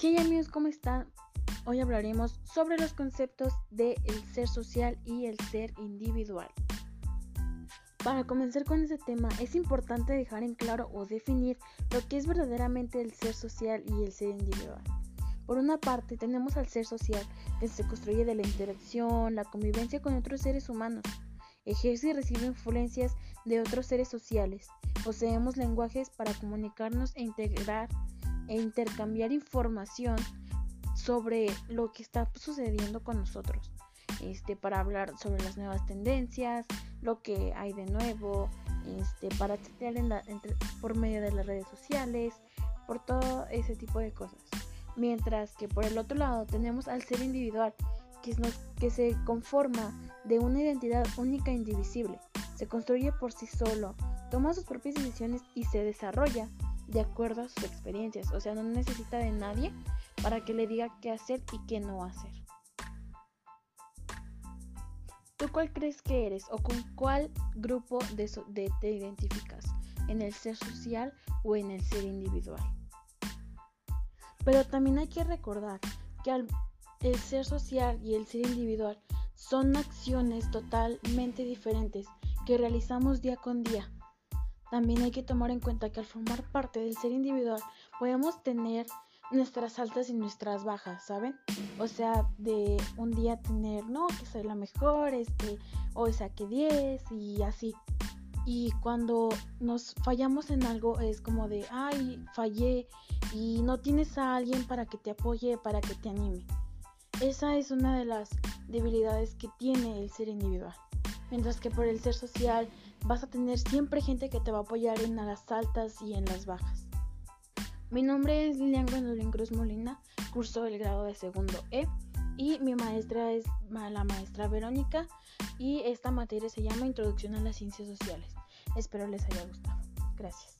¿Qué amigos? ¿Cómo están? Hoy hablaremos sobre los conceptos de el ser social y el ser individual. Para comenzar con este tema es importante dejar en claro o definir lo que es verdaderamente el ser social y el ser individual. Por una parte tenemos al ser social que se construye de la interacción, la convivencia con otros seres humanos, ejerce y recibe influencias de otros seres sociales, poseemos lenguajes para comunicarnos e integrar e intercambiar información sobre lo que está sucediendo con nosotros. Este, para hablar sobre las nuevas tendencias, lo que hay de nuevo, este, para chatear por medio de las redes sociales, por todo ese tipo de cosas. Mientras que por el otro lado tenemos al ser individual, que, que se conforma de una identidad única e indivisible, se construye por sí solo, toma sus propias decisiones y se desarrolla de acuerdo a sus experiencias. O sea, no necesita de nadie para que le diga qué hacer y qué no hacer. ¿Tú cuál crees que eres o con cuál grupo de, te identificas? ¿En el ser social o en el ser individual? Pero también hay que recordar que el ser social y el ser individual son acciones totalmente diferentes que realizamos día con día también hay que tomar en cuenta que al formar parte del ser individual podemos tener nuestras altas y nuestras bajas, ¿saben? O sea, de un día tener, no, que soy la mejor, este, hoy saqué 10 y así. Y cuando nos fallamos en algo es como de, ay, fallé y no tienes a alguien para que te apoye, para que te anime. Esa es una de las debilidades que tiene el ser individual. Mientras que por el ser social vas a tener siempre gente que te va a apoyar en las altas y en las bajas. Mi nombre es Lilian Gwendolyn Cruz Molina, curso el grado de segundo E y mi maestra es la maestra Verónica y esta materia se llama Introducción a las Ciencias Sociales. Espero les haya gustado. Gracias.